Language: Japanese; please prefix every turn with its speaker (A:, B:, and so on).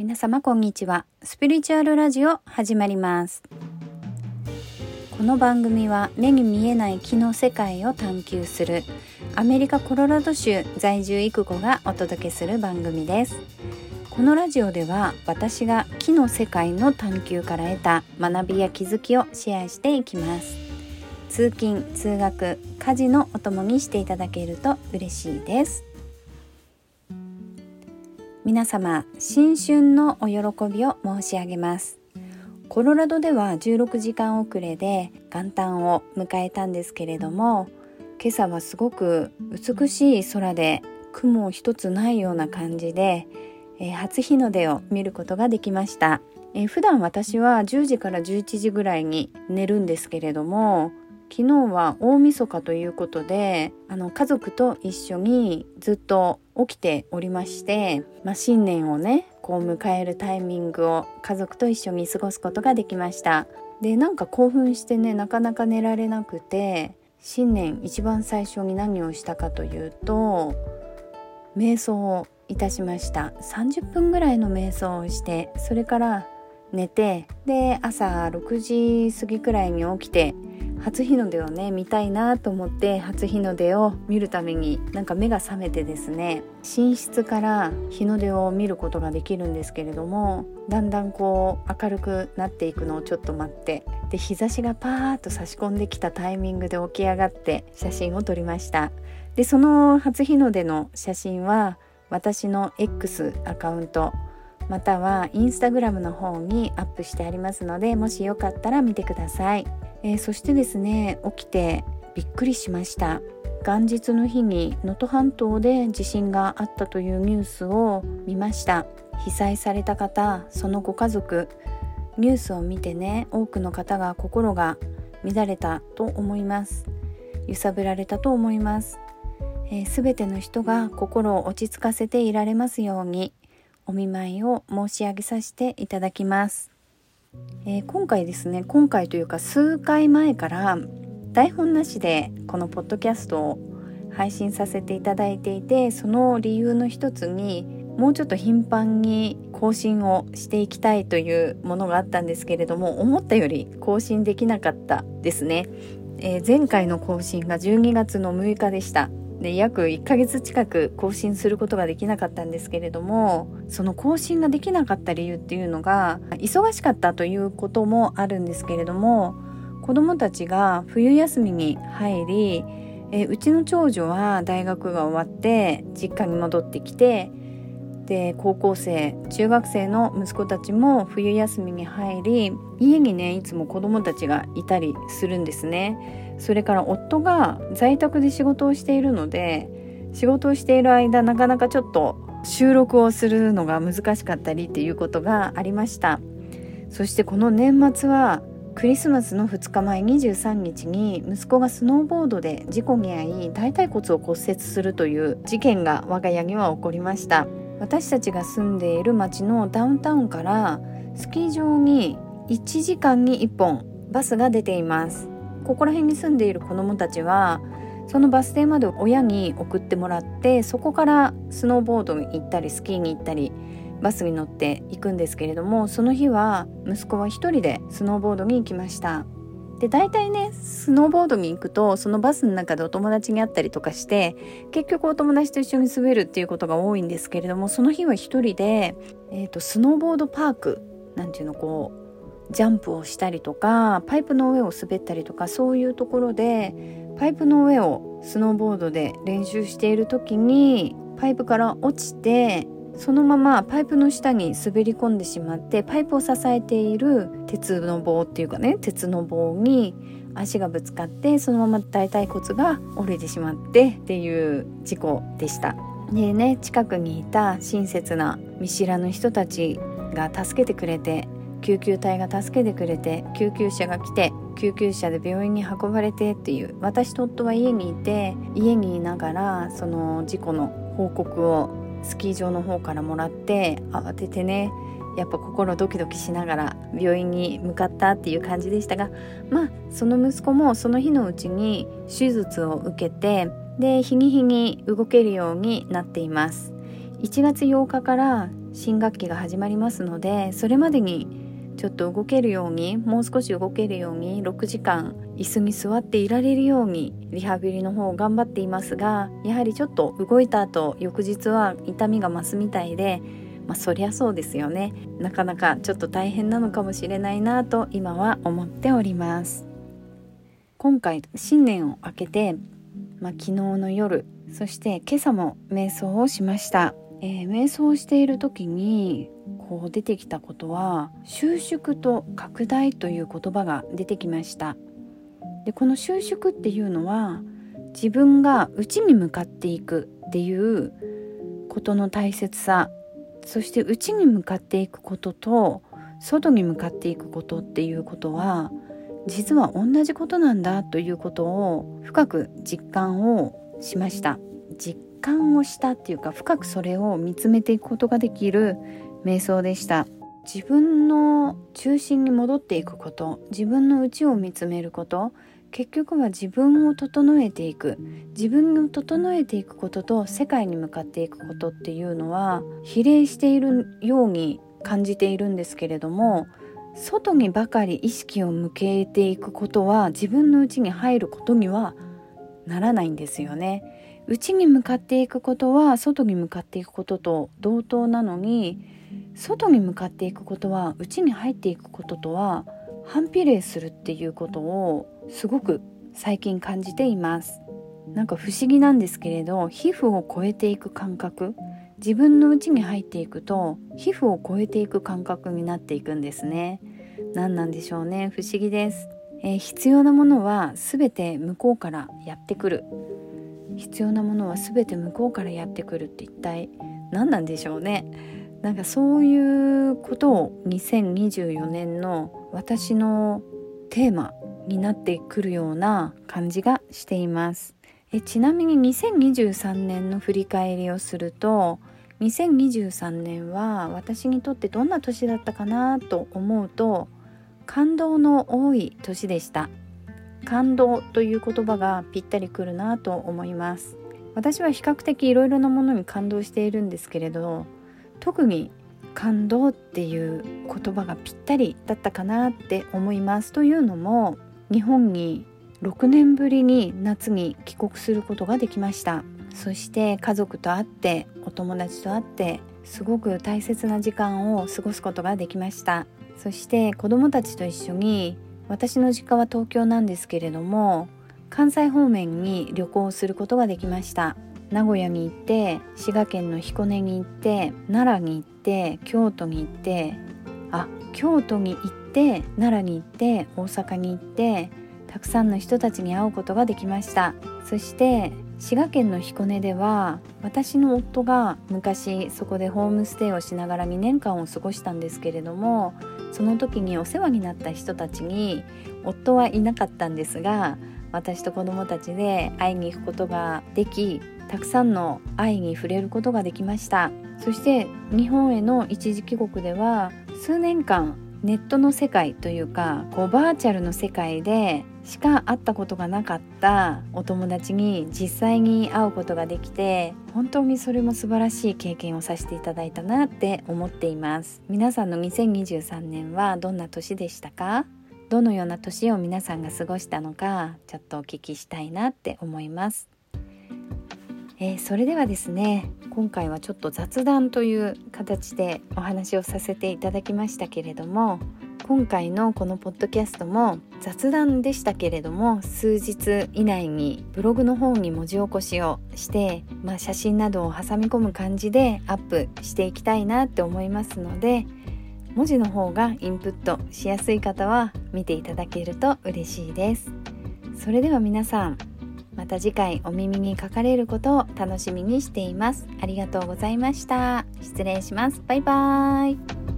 A: 皆様こんにちは。スピリチュアルラジオ始まります。この番組は目に見えない木の世界を探求するアメリカコロラド州在住育子がお届けする番組です。このラジオでは私が木の世界の探求から得た学びや気づきをシェアしていきます。通勤通学家事のお供にしていただけると嬉しいです。皆様新春のお喜びを申し上げます。コロラドでは16時間遅れで元旦を迎えたんですけれども今朝はすごく美しい空で雲一つないような感じで、えー、初日の出を見ることができました、えー、普段私は10時から11時ぐらいに寝るんですけれども昨日は大晦日ということであの家族と一緒にずっと起きておりまして、まあ、新年をねこう迎えるタイミングを家族と一緒に過ごすことができました。でなんか興奮してねなかなか寝られなくて新年一番最初に何をしたかというと瞑想をいたしました。30分ぐらいの瞑想をしてそれから寝てで朝6時過ぎくらいに起きて初日の出をね見たいなと思って初日の出を見るためになんか目が覚めてですね寝室から日の出を見ることができるんですけれどもだんだんこう明るくなっていくのをちょっと待ってで日差しがパーッと差し込んできたタイミングで起き上がって写真を撮りました。でその初日の出の写真は私の X アカウントまたはインスタグラムの方にアップしてありますのでもしよかったら見てください。えー、そしてですね起きてびっくりしました。元日の日に能登半島で地震があったというニュースを見ました。被災された方そのご家族。ニュースを見てね多くの方が心が乱れたと思います。揺さぶられたと思います。すべ、えー、ての人が心を落ち着かせていられますように。お見舞いを申し上げさせていただきます。えー、今回ですね今回というか数回前から台本なしでこのポッドキャストを配信させていただいていてその理由の一つにもうちょっと頻繁に更新をしていきたいというものがあったんですけれども思ったより更新できなかったですね、えー、前回の更新が12月の6日でした。で約1ヶ月近く更新することができなかったんですけれどもその更新ができなかった理由っていうのが忙しかったということもあるんですけれども子どもたちが冬休みに入りえうちの長女は大学が終わって実家に戻ってきてで高校生中学生の息子たちも冬休みに入り家にねいつも子どもたちがいたりするんですね。それから夫が在宅で仕事をしているので仕事をしている間なかなかちょっと収録をするのが難しかったりっていうことがありましたそしてこの年末はクリスマスの2日前23日に息子がスノーボードで事故に遭い大腿骨を骨折するという事件が我が家には起こりました私たちが住んでいる町のダウンタウンからスキー場に1時間に1本バスが出ています。ここら辺に住んでいる子どもたちはそのバス停まで親に送ってもらってそこからスノーボードに行ったりスキーに行ったりバスに乗って行くんですけれどもその日は息子は一人でスノーボードに行きました。で大体ねスノーボードに行くとそのバスの中でお友達に会ったりとかして結局お友達と一緒に滑るっていうことが多いんですけれどもその日は一人で、えーとスノーボードパークなんていうのこうジャンプをしたりとかパイプの上を滑ったりとかそういうところでパイプの上をスノーボードで練習している時にパイプから落ちてそのままパイプの下に滑り込んでしまってパイプを支えている鉄の棒っていうかね鉄の棒に足がぶつかってそのまま大腿骨が折れてしまってっていう事故でした。でね近くにいた親切な見知らぬ人たちが助けてくれて救急隊が助けてくれて救急車が来て救急車で病院に運ばれてっていう私と夫は家にいて家にいながらその事故の報告をスキー場の方からもらって慌ててねやっぱ心ドキドキしながら病院に向かったっていう感じでしたがまあその息子もその日のうちに手術を受けてで日に日に動けるようになっています。1月8日から新学期が始まりますのでそれまでにちょっと動けるようにもう少し動けるように6時間椅子に座っていられるようにリハビリの方を頑張っていますがやはりちょっと動いた後翌日は痛みが増すみたいでまあそりゃそうですよね。なかなかちょっと大変なのかもしれないなと今は思っております。今回新年を明けて、まあ、昨日の夜そして今朝も瞑想をしました。えー、瞑想している時にこう出てきたことは収縮と拡大という言葉が出てきました。でこの収縮っていうのは自分が内に向かっていくっていうことの大切さそして内に向かっていくことと外に向かっていくことっていうことは実は同じことなんだということを深く実感をしました。実感をしたっていうか深くそれを見つめていくことができる瞑想でした自分の中心に戻っていくこと自分の内を見つめること結局は自分を整えていく自分を整えていくことと世界に向かっていくことっていうのは比例しているように感じているんですけれども外にばかり意識を向けていくことは自分の内に入ることにはならないんですよね。内に向かっていくことは外に向かっていくことと同等なのに外に向かっていくことは内に入っていくこととは反比例するっていうことをすごく最近感じています。なんか不思議なんですけれど皮膚を超えていく感覚自分の内に入っていくと皮膚を超えていく感覚になっていくんですね。何なんでしょうね。不思議です、えー、必要なものは全て向こうからやってくる。必要なものは全て向こうからやってくるって一体何なんでしょうね。なんかそういうことを2024年の私のテーマになってくるような感じがしています。えちなみに2023年の振り返りをすると2023年は私にとってどんな年だったかなと思うと感動の多い年でした。感動という言葉がぴったりくるなと思います。私は比較的いろいろなものに感動しているんですけれど特に感動っていう言葉がぴったりだったかなって思います。というのも日本に6年ぶりに夏に帰国することができました。そして家族と会ってお友達と会ってすごく大切な時間を過ごすことができました。そして子供たちと一緒に私の実家は東京なんですけれども関西方面に旅行することができました。名古屋に行って滋賀県の彦根に行って奈良に行って京都に行ってあ京都に行って奈良に行って大阪に行ってたくさんの人たちに会うことができました。そして滋賀県の彦根では私の夫が昔そこでホームステイをしながら2年間を過ごしたんですけれどもその時にお世話になった人たちに夫はいなかったんですが私と子供たちで会いに行くことができたくさんの愛に触れることができました。そして日本への一時帰国では数年間ネットの世界というかこうバーチャルの世界でしか会ったことがなかったお友達に実際に会うことができて本当にそれも素晴らしい経験をさせていただいたなって思っています。皆さんの2023年はどんな年でしたか？どのような年を皆さんが過ごしたのかちょっとお聞きしたいなって思います。えー、それではですね今回はちょっと雑談という形でお話をさせていただきましたけれども今回のこのポッドキャストも雑談でしたけれども数日以内にブログの方に文字起こしをして、まあ、写真などを挟み込む感じでアップしていきたいなって思いますので文字の方がインプットしやすい方は見ていただけると嬉しいです。それでは皆さんた次回お耳にかかれることを楽しみにしています。ありがとうございました。失礼します。バイバーイ。